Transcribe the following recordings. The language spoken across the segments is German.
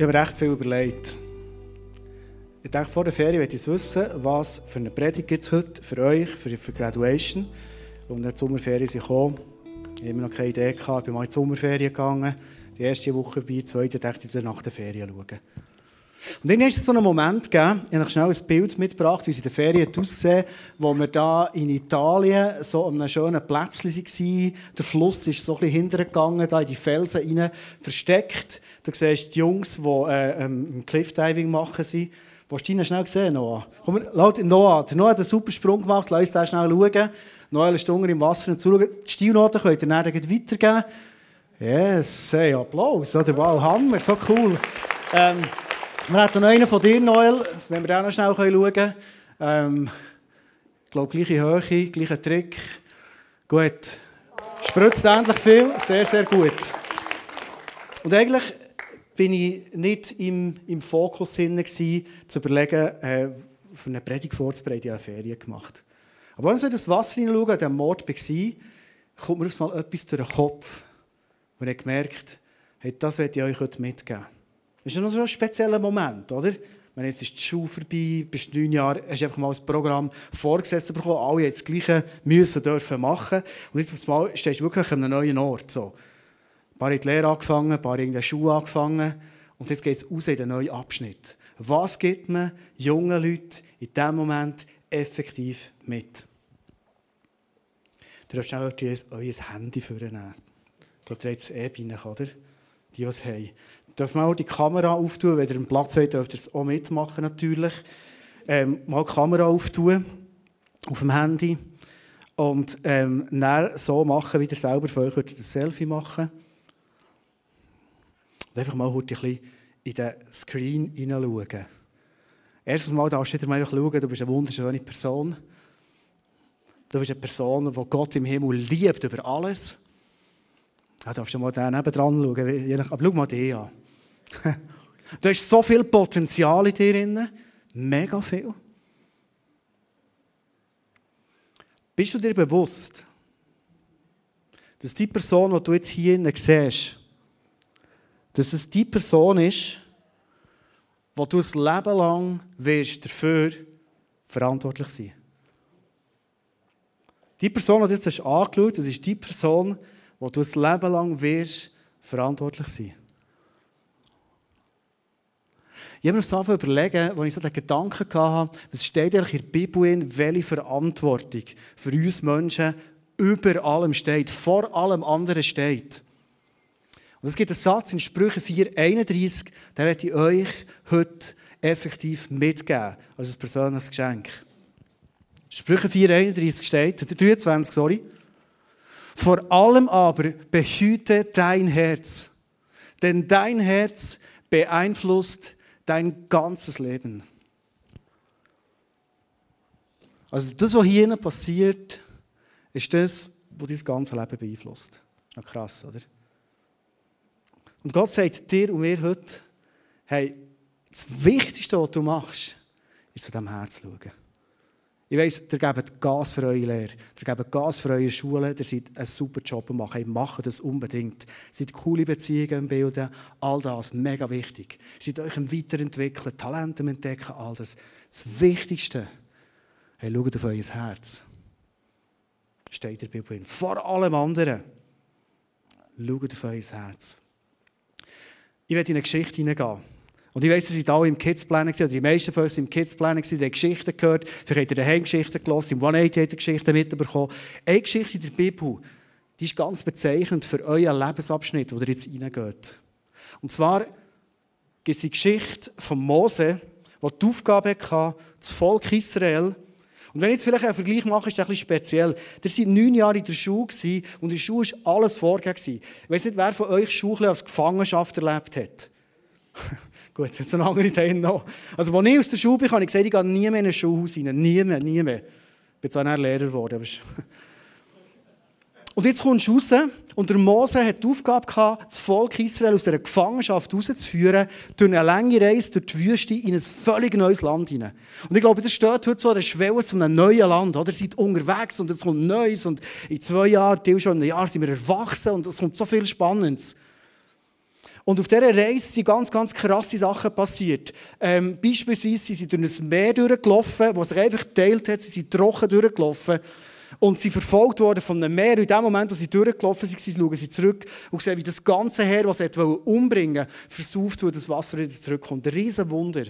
Ich habe mir recht viel überlegt. Ich denke, vor der Ferien möchte ich wissen, was für eine Predigt gibt es heute für euch, für, für Graduation. Und die Sommerferien sind gekommen. Ich habe immer noch keine Idee gehabt. Ich bin mal in die Sommerferien gegangen. Die erste Woche vorbei, die zweite dachte ich, nach der Ferien schauen. Und dann ist es so einen Moment gegeben, ich habe schnell ein Bild mitgebracht, wie es in den Ferien aussehen, wo wir da in Italien so an einem schönen Plätzchen waren. Der Fluss ist so ein bisschen hintergegangen, da in die Felsen rein, versteckt. Du siehst die Jungs, die äh, ähm, Cliffdiving machen. Sind. Willst du ihn schnell sehen, Noah? Komm, laut Noah. Der Noah hat einen super Sprung gemacht, lass uns den schnell schauen. Noah ist unten im Wasser und zuschauen. Die Stilnoten könnt ihr dann weitergeben. Yes, hey, Applaus. Oder? Wow, Hammer, so cool. Ähm, wir hätten noch einen von dir, Noel, wenn wir den noch schnell schauen können. Ähm, ich glaube, gleiche Höhe, gleicher Trick. Gut. Spritzt endlich viel. Sehr, sehr gut. Und eigentlich bin ich nicht im, im Fokus hin, zu überlegen, äh, für eine Predigt vorzubereiten. Ich habe Ferien gemacht. Aber ich in das Wasser hineinschaue, an diesem Mord war, kommt mir auf mal etwas durch den Kopf. Und ich habe gemerkt, hey, das werde ich euch heute mitgeben. Das ist noch so ein spezieller Moment, oder? Wenn jetzt ist die Schule vorbei, bist neun Jahre, hast du einfach mal ein Programm vorgesetzt bekommen, alle jetzt das Gleiche müssen, dürfen machen. Und jetzt auf einmal stehst du wirklich an einem neuen Ort. So. Ein paar in die Lehre angefangen, ein paar in der Schule angefangen. Und jetzt geht es raus in den neuen Abschnitt. Was gibt man jungen Leuten in diesem Moment effektiv mit? Du darfst auch euer Handy vornehmen. Ich glaube, ihr habt es eh euch, oder? Die, die es haben. Wir auch die Kamera auftun? Wenn ihr einen Platz wollt, dürft ihr es auch mitmachen, natürlich. Ähm, mal die Kamera auftun auf dem Handy und ähm, dann so machen, wie ihr selber für euch das Selfie machen Und einfach mal ein bisschen in den Screen hineinschauen. Erstens mal darfst du mal schauen, du bist eine wunderschöne Person. Du bist eine Person, die Gott im Himmel liebt über alles. Da darfst du mal da nebendran schauen. Aber schau mal den an. Du hast so viel Potenzial in dir drin. Mega viel. Bist du dir bewusst, dass die Person, die du jetzt hier siehst, dass es die Person ist, wo du das Leben lang wirst dafür verantwortlich sein Die Person, die du jetzt hast angeschaut das ist die Person, wo du das Leben lang wirst verantwortlich sein ich habe mir das angefangen überlegen, als ich so den Gedanken hatte, was steht eigentlich in der Bibel in, welche Verantwortung für uns Menschen über allem steht, vor allem anderen steht. Und es gibt einen Satz in Sprüche 4,31, den werde ich euch heute effektiv mitgeben, als ein persönliches Geschenk. Sprüche 4,31 steht, 23, sorry. Vor allem aber behüte dein Herz, denn dein Herz beeinflusst dein ganzes Leben. Also das, was hier passiert, ist das, was dein ganzes Leben beeinflusst. Ist krass, oder? Und Gott sagt dir und mir heute, hey, das Wichtigste, was du machst, ist zu diesem Herz schauen. Ich weiss, ihr gebt Gas für eure Lehre, ihr gebt Gas für eure Schule, ihr seid einen super Job machen. Hey, macht das unbedingt. Seid coole Beziehungen Bilden, all das, mega wichtig. Seid euch im Weiterentwickeln, Talente entdecken, all das. Das Wichtigste, hey, schaut auf euer Herz. Steht der Bibel. Vor allem anderen, schaut auf euer Herz. Ich werde in eine Geschichte hineingehen. Und ich weiss, ihr seid alle im Kids-Plan, oder die meisten von euch sind im Kids-Plan, die haben Geschichten gehört, vielleicht habt ihr daheim Geschichten gelesen, im 180 habt ihr Geschichten mitbekommen. Eine Geschichte in der Bibel, die ist ganz bezeichnend für euren Lebensabschnitt, wo ihr jetzt reingeht. Und zwar gibt es die Geschichte von Mose, der die Aufgabe hatte, das Volk Israel und wenn ich jetzt vielleicht einen Vergleich mache, ist das ein bisschen speziell. Ihr seid neun Jahre in der Schule und in der Schule war alles vorgegeben. Ich weiss nicht, wer von euch Schule als Gefangenschaft erlebt hat. Gut, jetzt eine andere Idee noch. Also, als ich aus der Schule bin, habe ich gesagt, ich gehe nie mehr in ein Schulhaus rein. Nie mehr, nie mehr. Ich bin zwar Lehrer geworden, Und jetzt kommst du raus und der Mose hat die Aufgabe gehabt, das Volk Israel aus dieser Gefangenschaft rauszuführen, durch eine lange Reise durch die Wüste in ein völlig neues Land hinein. Und ich glaube, das steht heute so an der Schwelle zu einem neuen Land. Oder? Ihr seid unterwegs und es kommt Neues und in zwei Jahren, schon in einem Jahr sind wir erwachsen und es kommt so viel Spannendes. Und auf dieser Reise sind ganz, ganz krasse Sachen passiert. Ähm, beispielsweise sind sie durch ein Meer durchgelaufen, das sich einfach geteilt hat, sie sind trocken durchgelaufen. Und sie verfolgt worden von einem Meer. Und in dem Moment, als sie durchgelaufen sind, schauen sie zurück und sehen, wie das ganze Heer, das sie umbringen wollte, versauft, wo das Wasser wieder zurückkommt. Ein riesen Wunder.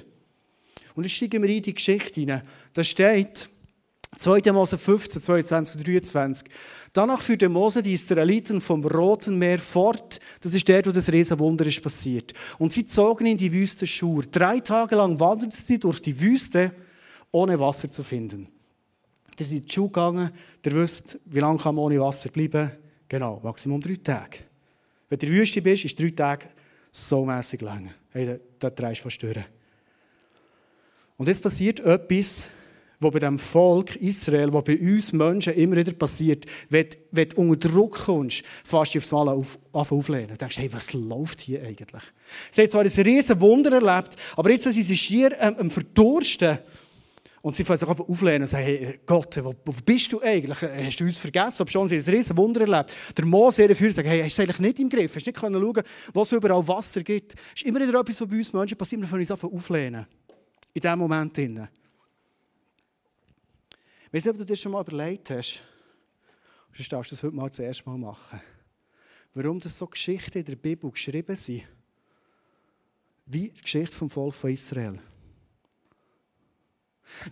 Und jetzt steigen wir in die Geschichte hinein. Da steht, 2. Mose 15, 22 und 23. Danach führte Mose die Israeliten vom Roten Meer fort. Das ist der, wo das Riesenwunder ist passiert. Und sie zogen in die Wüste Schur. Drei Tage lang wanderten sie durch die Wüste, ohne Wasser zu finden. Die sind in die Schule gegangen. Der wisst, wie lange kann man ohne Wasser bleiben? Genau, Maximum drei Tage. Wenn du in der Wüste bist, ist drei Tage so mässig lang. Hey, da, da drehst du fast durch. Und jetzt passiert etwas, was bei dem Volk Israel, was bei uns Menschen immer wieder passiert, wenn, du unter Druck kommst, fast aufs Mal auf, auf auflehnen. Du denkst, hey, was läuft hier eigentlich? Sie haben zwar ein riesen Wunder erlebt, aber jetzt sind sie schier ähm, am Verdursten. Und sie fangen sich einfach auflehnen und sagen, hey, Gott, wo, wo, bist du eigentlich? Hast du uns vergessen? Ob schon sie ein riesen Wunder erlebt. Der Mose dafür sagt, hey, hast du es eigentlich nicht im Griff? Hast du nicht schauen was es überall Wasser gibt? Das ist immer wieder etwas, was bei uns Menschen passiert. Wir fangen uns einfach auflehnen. In diesem Moment. Ich weiß nicht, ob du dir schon mal überlegt hast, sonst darfst du das heute mal zuerst mal machen, warum das so Geschichten in der Bibel geschrieben sind, wie die Geschichte vom Volk von Israel.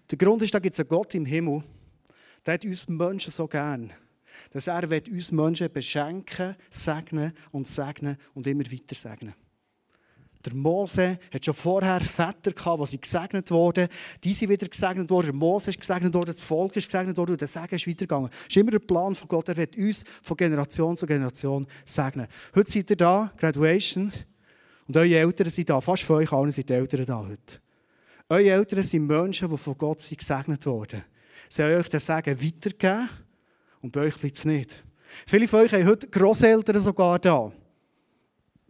Der Grund ist, da gibt es einen Gott im Himmel, der hat uns Menschen so gern, dass er uns Menschen beschenken, segnen und segnen und immer weiter segnen der Mose hat schon vorher Väter gehabt, die gesegnet wurden. Die sind wieder gesegnet worden. Der Mose ist gesegnet worden, das Volk ist gesegnet worden und der Segen ist weitergegangen. Das ist immer der Plan von Gott. Er wird uns von Generation zu Generation segnen. Heute seid ihr da, Graduation, und eure Eltern sind da. Fast von euch allen sind die Eltern da heute. Eure Eltern sind Menschen, die von Gott sind gesegnet wurden. Sie haben euch den Segen weitergegeben und bei euch bleibt es nicht. Viele von euch haben heute Grosseltern sogar da.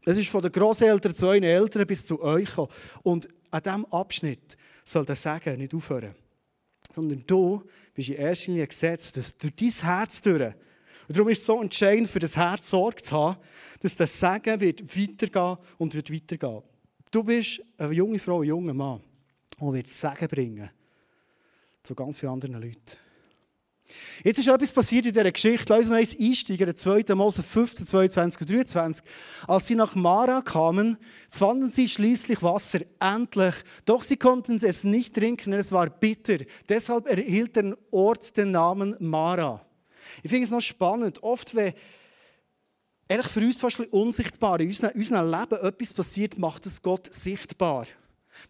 Es ist von den Großeltern zu euren Eltern bis zu euch gekommen. Und an diesem Abschnitt soll das Sagen nicht aufhören. Sondern du bist in erster Linie gesetzt, dass durch dein Herz durch. Und darum ist es so entscheidend, für das Herz Sorge zu haben, dass das Sagen wird weitergehen und wird weitergehen. Du bist eine junge Frau, ein junger Mann, der wird Sagen bringen zu ganz vielen anderen Leuten. Jetzt ist etwas passiert in dieser Geschichte. Lass uns noch eins einsteigen. 2. Mose 15, 22 und 23. Als sie nach Mara kamen, fanden sie schließlich Wasser. Endlich. Doch sie konnten es nicht trinken, denn es war bitter. Deshalb erhielt der Ort den Namen Mara. Ich finde es noch spannend. Oft, wenn ehrlich für uns fast unsichtbar in unserem Leben etwas passiert, macht es Gott sichtbar.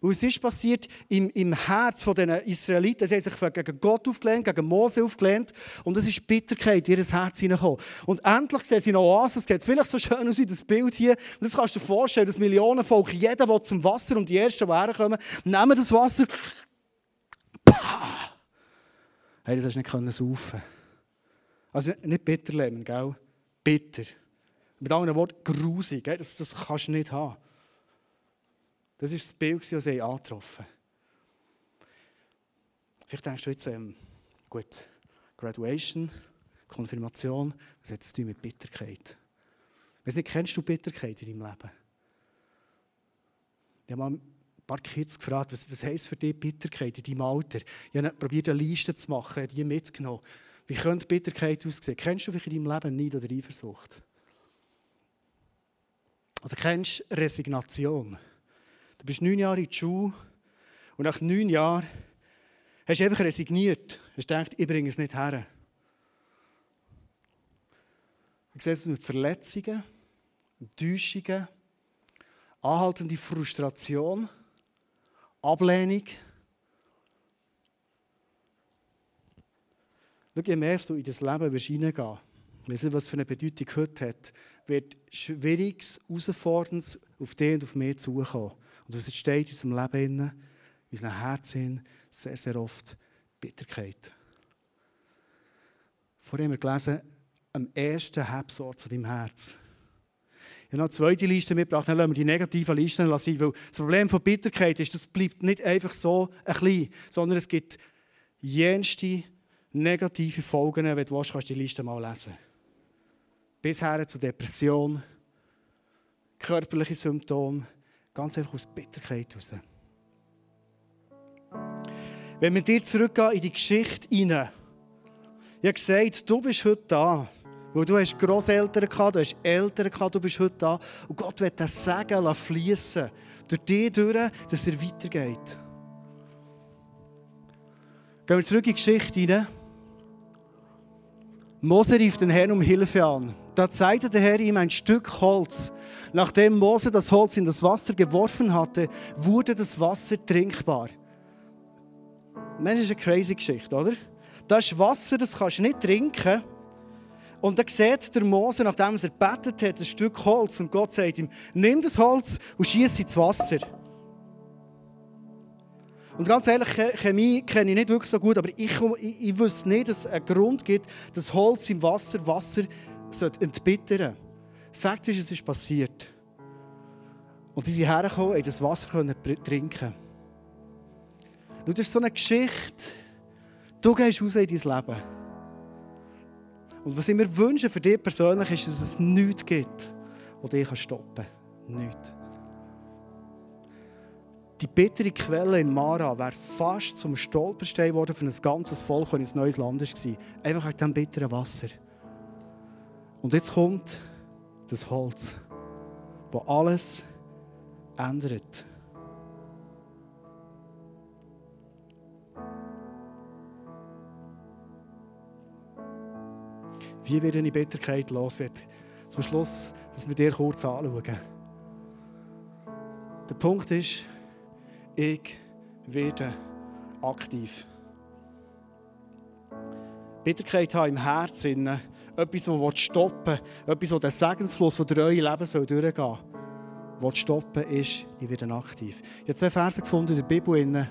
Es ist passiert im, im Herz der Israeliten. Sie haben sich gegen Gott aufgelehnt, gegen Mose aufgelehnt. Und es ist Bitterkeit in ihr Herz hineingekommen. Und endlich sehen sie noch Oasen. Es sieht vielleicht so schön aus wie das Bild hier. Und das kannst du dir vorstellen, dass Millionenvolk, jeder will zum Wasser und die Ersten, die herkommen, nehmen das Wasser. Pah! Hey, das hast du nicht saufen. Also nicht bitter leben, gell? Bitter. Mit anderen Worten, grusig. Das, das kannst du nicht haben. Das ist das Bild, das sie angetroffen Vielleicht denkst du jetzt, ähm, gut, Graduation, Konfirmation, was hat es mit Bitterkeit? Weiß nicht, kennst du Bitterkeit in deinem Leben? Ich habe mal ein paar Kids gefragt, was, was heisst für dich Bitterkeit in deinem Alter? Ich habe probiert, eine Liste zu machen, die mitgenommen. Wie könnte Bitterkeit aussehen? Kennst du vielleicht in deinem Leben Neid oder Eifersucht? Oder kennst du Resignation? Du bist neun Jahre in der Schule und nach neun Jahren hast du einfach resigniert. Hast gedacht, ich bringe es nicht her. Du siehst es mit Verletzungen, Enttäuschungen, anhaltende Frustration, Ablehnung. Schau, je mehr du in das Leben wirst hineingehen weiß nicht, was für eine Bedeutung heute hat, wird Schwieriges, Herausforderndes auf dich und auf mich zukommen. Und das entsteht in unserem Leben, in unserem Herzen sehr, sehr oft Bitterkeit. Vorher haben wir gelesen, am ersten Hebsort zu deinem Herz. Ich habe noch eine zweite Liste mitgebracht, dann lassen wir die negativen Listen lassen. Weil das Problem von Bitterkeit ist, das bleibt nicht einfach so ein klein, sondern es gibt jenste negative Folgen. Wenn du willst, kannst du die Liste mal lesen. Bis her zu Depression, körperliche Symptome, ganz einfach aus Bitterkeit heraus. Wenn wir dir zurückgehen in die Geschichte hinein, ich habe gesagt, du bist heute da, weil du hast Großeltern gehabt, du hast Eltern gehabt, du bist heute da und Gott wird das Segen fließen durch dich durch, dass er weitergeht. Gehen wir zurück in die Geschichte hinein. Mose rief den Herrn um Hilfe an. Da zeigte der Herr ihm ein Stück Holz. Nachdem Mose das Holz in das Wasser geworfen hatte, wurde das Wasser trinkbar. Das ist eine crazy Geschichte, oder? Das ist Wasser, das kannst du nicht trinken. Und dann sieht der Mose, nachdem er betet hat, ein Stück Holz. Und Gott sagt ihm, nimm das Holz und schieß ins Wasser. Und ganz ehrlich, Chemie kenne ich nicht wirklich so gut, aber ich, ich, ich wüsste nicht, dass es einen Grund gibt, dass Holz im Wasser Wasser entbittern Fakt ist, es ist passiert. Und sie sind hergekommen, und das Wasser können trinken. Und das ist so eine Geschichte. Du gehst raus in dein Leben. Und was ich mir wünsche für dich persönlich ist, dass es nichts gibt, das dich stoppen kann. Nichts. Die bittere Quelle in Mara wäre fast zum Stolperstein geworden für ein ganzes Volk, das ins neues Land war. Einfach wegen diesem bitteren Wasser. Und jetzt kommt das Holz, das alles ändert. Wie wird eine Bitterkeit los? Wird zum Schluss, dass wir dir kurz anschauen. Der Punkt ist, ich werde aktiv. Bitterkeit haben im Herzen, etwas, das stoppen will, etwas, das den Segensfluss, der durch euer Leben soll durchgehen soll, stoppen ist, ich werde aktiv. Ich habe zwei Verse gefunden in der Bibel.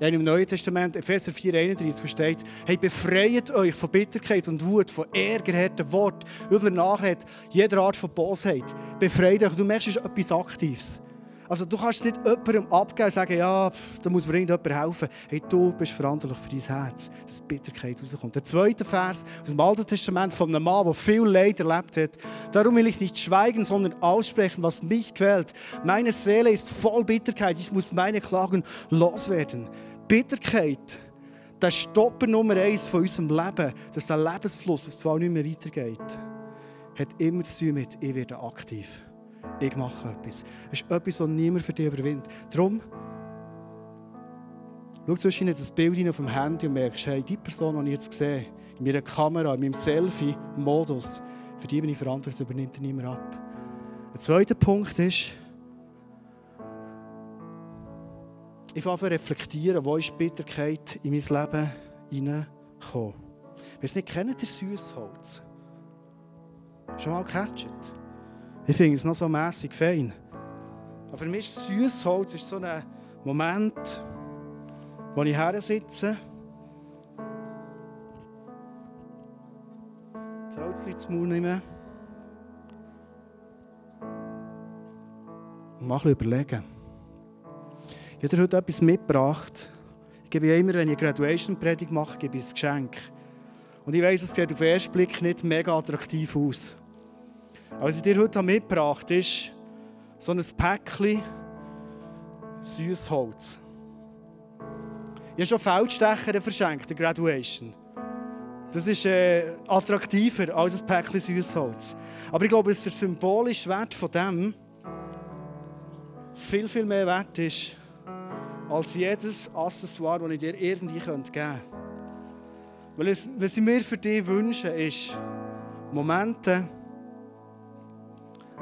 Dann im Neuen Testament, Epheser 4,31 steht, hey, befreit euch von Bitterkeit und Wut, von Ärger, Wort, übler Nachrede, jeder Art von Bosheit. Befreit euch. Du merkst, es ist etwas Aktives. Also du kannst nicht jemandem abgeben und sagen, ja, da muss mir irgendjemand helfen. Hey, du bist verantwortlich für dein Herz, dass Bitterkeit rauskommt. Der zweite Vers aus dem Alten Testament von einem Mann, der viel Leid erlebt hat. Darum will ich nicht schweigen, sondern aussprechen, was mich quält. Meine Seele ist voll Bitterkeit. Ich muss meine Klagen loswerden. Bitterkeit, der Stopper Nummer eins von unserem Leben, dass der Lebensfluss auf zwei nicht mehr weitergeht, hat immer zu tun mit, ich werde aktiv. Ich mache etwas. Es ist etwas, das niemand für dich überwindet. Darum, schau zwischen das Bild auf dem Handy und merkst, hey, die Person, die ich jetzt sehe, in meiner Kamera, in meinem Selfie-Modus, für die bin ich verantwortlich, das übernimmt niemand ab. Der zweite Punkt ist, ich fange an reflektieren, wo ist Bitterkeit in mein Leben hineingekommen. Wenn es nicht kennt, ihr Süßholz. Schon mal gecatcht? Ich finde es noch so mässig fein. Aber für mich ist Süßholz ist so ein Moment, wo ich her sitze, das Holz ins Maul nehme und mal überlegen. Ich habe dir heute etwas mitgebracht. Ich gebe immer, wenn ich eine Graduation-Predigt mache, gebe ich ein Geschenk. Und ich weiss, es sieht auf den ersten Blick nicht mega attraktiv aus. Was ich dir heute mitgebracht habe, ist so ein Päckchen Süßholz. Ich habe schon Feldstecher verschenkt, der Graduation. Das ist äh, attraktiver als ein Päckchen Süßholz. Aber ich glaube, dass der symbolische Wert von dem viel, viel mehr wert ist als jedes Accessoire, das ich dir irgendwie geben könnte. Weil es, was ich mir für dich wünsche, ist Momente,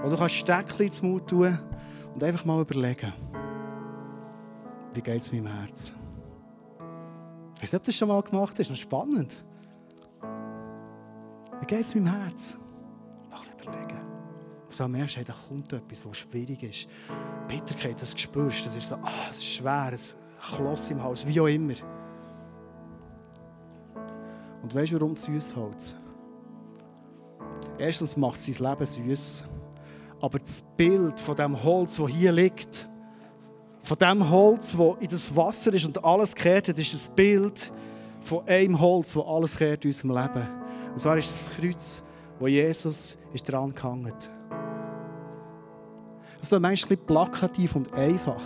wo du kannst Steckchen ins Mund tun und einfach mal überlegen, wie geht es meinem Herz? Ich weiß nicht, ob du das schon mal gemacht hast, das ist noch spannend. Wie geht es meinem Herz? Mal überlegen. Und so merkst du, da kommt etwas, was schwierig ist. Bitterkeit, das spürst das ist so, ah, es ist schwer, ein Kloss im Haus, wie auch immer. Und weißt du, warum Süßholz? Erstens macht sein Leben süß, aber das Bild von dem Holz, das hier liegt, von dem Holz, das in das Wasser ist und alles kehrt hat, ist das Bild von einem Holz, das alles kehrt in unserem Leben. Und zwar ist das Kreuz, wo Jesus ist dran gehangen. Das ist ein plakativ und einfach.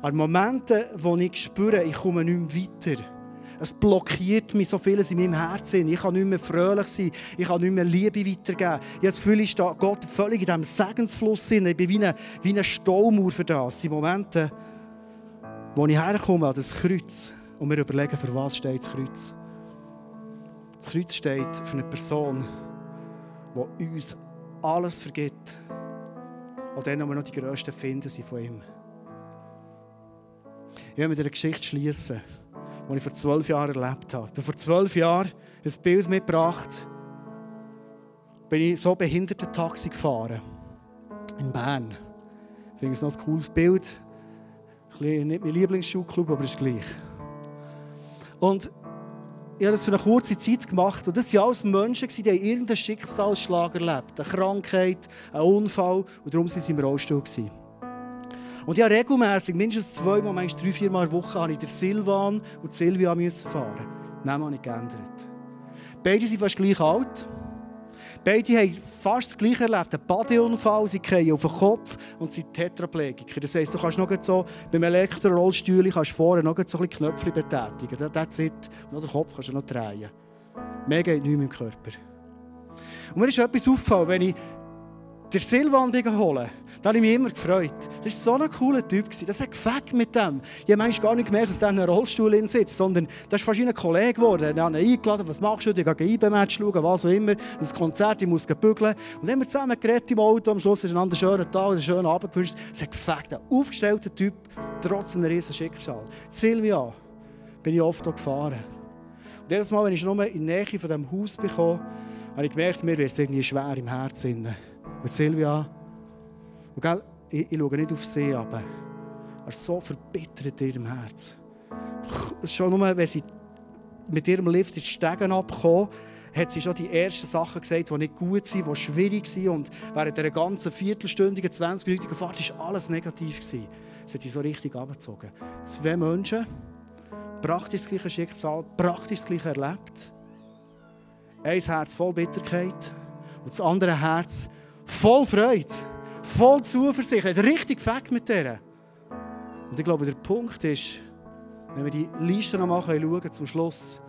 Aber Momente, wo ich spüre, ich komme nicht mehr weiter, es blockiert mich so vieles in meinem Herzen. Ich kann nicht mehr fröhlich sein. Ich kann nicht mehr Liebe weitergeben. Das Gefühl, ich Gott völlig in diesem Segensfluss. Ich bin wie eine, wie Staumauer für das. Das sind Momente, wo ich herkomme an das Kreuz und mir überlege, für was steht das Kreuz. Das Kreuz steht für eine Person, die uns alles vergibt. Und dann wir noch die grössten Finden von ihm. Ich will mit einer Geschichte schließen die ich vor zwölf Jahren erlebt habe. Ich habe vor zwölf Jahren ein Bild mitgebracht. Bin ich so behinderte Taxi gefahren. In Bern. Ich finde es noch ein cooles Bild. Nicht mein Lieblingsschulclub, aber es ist gleich. Und ich habe das für eine kurze Zeit gemacht. Und das waren alles Menschen, die irgendeinen Schicksalsschlag erlebt Eine Krankheit, einen Unfall. Und darum waren sie im Rollstuhl. Und ja, regelmäßig, mindestens zweimal, manchmal drei, vier Mal in der Woche, habe ich den Silvan und Silvia müssen fahren. Namen habe ich geändert. Beide sind fast gleich alt. Beide haben fast das Gleiche erlebt. Ein Badeunfall, sie fallen auf den Kopf und sind Tetraplegiker. Das heisst, du kannst noch so, beim Elektrorollstuhl kannst vorne noch so ein Knöpfchen betätigen. That's it. Und den Kopf kannst du noch drehen. Mehr geht nicht mehr im Körper. Und mir ist etwas aufgefallen, wenn ich den Silvan holen da habe ich mich immer gefreut. Das war so ein cooler Typ. Das hat gefällt mit dem. Ich habe gar nicht gemerkt, dass er in einem Rollstuhl sitzt, sondern das ist fast ein Kollege geworden. Er hat ihn eingeladen, was machst du? Ich gehe IB-Match schauen, was auch immer. Das Konzert, ich muss bügeln. Und dann haben wir zusammen geredet im Auto. Am Schluss ist ein schöner Tag, ein schöner Abend gewünscht. Es hat gefällt. Ein aufgestellter Typ, trotz einem riesen Schicksal. Silvia bin ich oft gefahren. Und jedes Mal, wenn ich nur in die Nähe von diesem Haus bekomme, habe ich gemerkt, mir wird es irgendwie schwer im Herzen. Und Silvia, und gell, ich, ich schaue nicht auf sie, aber er ist so verbittert in ihrem Herz. Schon nur, wenn sie mit ihrem Lift in die Stegen abkommen, hat sie schon die ersten Sachen gesagt, die nicht gut sind, die schwierig sind. Und während dieser ganzen viertelstündigen, 20-minütigen Fahrt war alles negativ. Gewesen. Das hat sie so richtig abgezogen. Zwei Menschen, praktisch das gleiche Schicksal, praktisch das gleiche erlebt. Ein Herz voll Bitterkeit und das andere Herz voll Freude voll Zuversicht, hat richtig Fakt mit der. Und ich glaube, der Punkt ist, wenn wir die Liste noch mal schauen zum Schluss,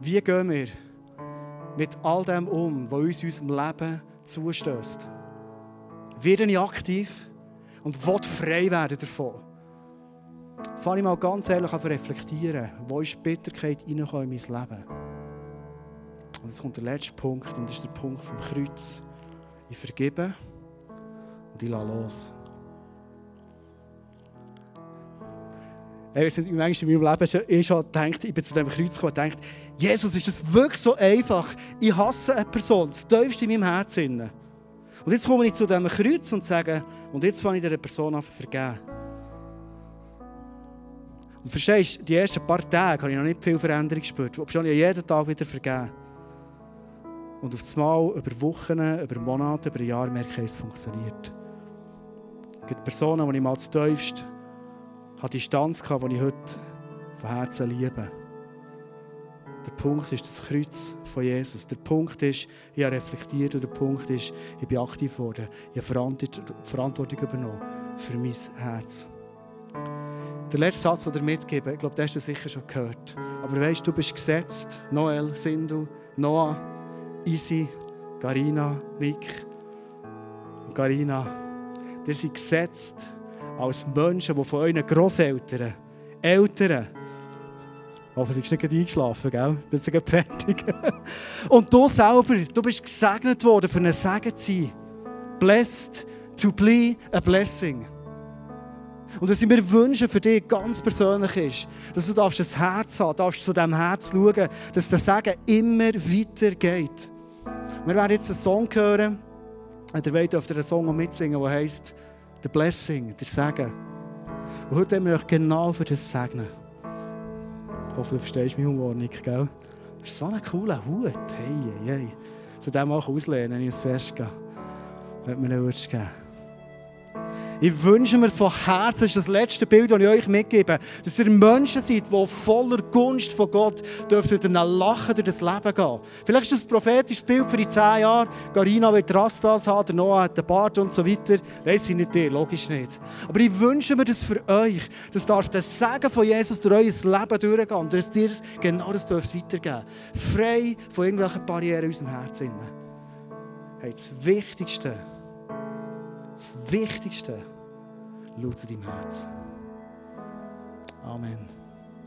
wie gehen wir mit all dem um, was uns in unserem Leben zustößt? Werde ich aktiv und will frei werden davon? Fange ich mal ganz ehrlich an zu reflektieren, wo ist Bitterkeit in mein Leben? Und jetzt kommt der letzte Punkt, und das ist der Punkt vom Kreuz. Ich vergebe und ich lasse los. Ich weiß in meinem Leben schon, ich schon gedacht, ich bin zu diesem Kreuz gekommen und gedacht, Jesus, ist das wirklich so einfach? Ich hasse eine Person, das tiefste in meinem Herzen. Und jetzt komme ich zu diesem Kreuz und sage, und jetzt fange ich dieser Person an zu vergeben. Und verstehst du, die ersten paar Tage habe ich noch nicht viel Veränderung gespürt. Aber schon jeden Tag wieder vergeben. Und auf einmal, über Wochen, über Monate, über Jahre merke ich, es funktioniert. Es gibt Personen, die ich mal zu tiefst hatte Distanz hatte, die ich heute von Herzen liebe. Der Punkt ist das Kreuz von Jesus. Der Punkt ist, ich habe reflektiert und der Punkt ist, ich bin aktiv geworden. Ich habe Verantwortung übernommen für mein Herz. Der letzte Satz, den ich mitgebe, ich glaube, den hast du sicher schon gehört. Aber weißt du bist gesetzt. Noel, Sindu, Noah, Isi, Garina, Nick, Garina. Ihr seid gesetzt als Menschen, die von euren Großeltern, Eltern, sie ist nicht eingeschlafen, gell? Bin sie fertig. Und du selber, du bist gesegnet worden, für einen Segen zu sein. Blessed to be a blessing. Und was ich mir wünsche für dich ganz persönlich ist, dass du darfst das Herz haben, darfst zu diesem Herz schauen, dass der Segen immer weitergeht. Wir werden jetzt einen Song hören. Und ihr wollt auf der Song mitsingen, der heisst The Blessing, der Segen. Und heute haben wir euch genau für das segnen. Ich hoffe, du verstehst meinen Humor nicht, gell? Das ist so ein cooler Hut. Hey, hey, hey. Zu dem auch auslehnen, wenn ich es festgehe. Wenn du mir einen würdest geben. Ich wünsche mir von Herzen, das ist das letzte Bild, das ich euch mitgebe, dass ihr Menschen seid, die voller Gunst von Gott dürft durch ein Lachen durch das Leben gehen. Vielleicht ist das ein prophetisches Bild für die zehn Jahre. Garina wird Rastas haben, der Noah hat den Bart und so weiter. Weiss ich nicht dir, logisch nicht. Aber ich wünsche mir das für euch. Das darf das Segen von Jesus durch euer Leben durchgehen. Und dass ihr genau das dürft weitergeben Frei von irgendwelchen Barrieren in unserem Herzen. Hey, das Wichtigste das Wichtigste, schau zu deinem Herz. Amen.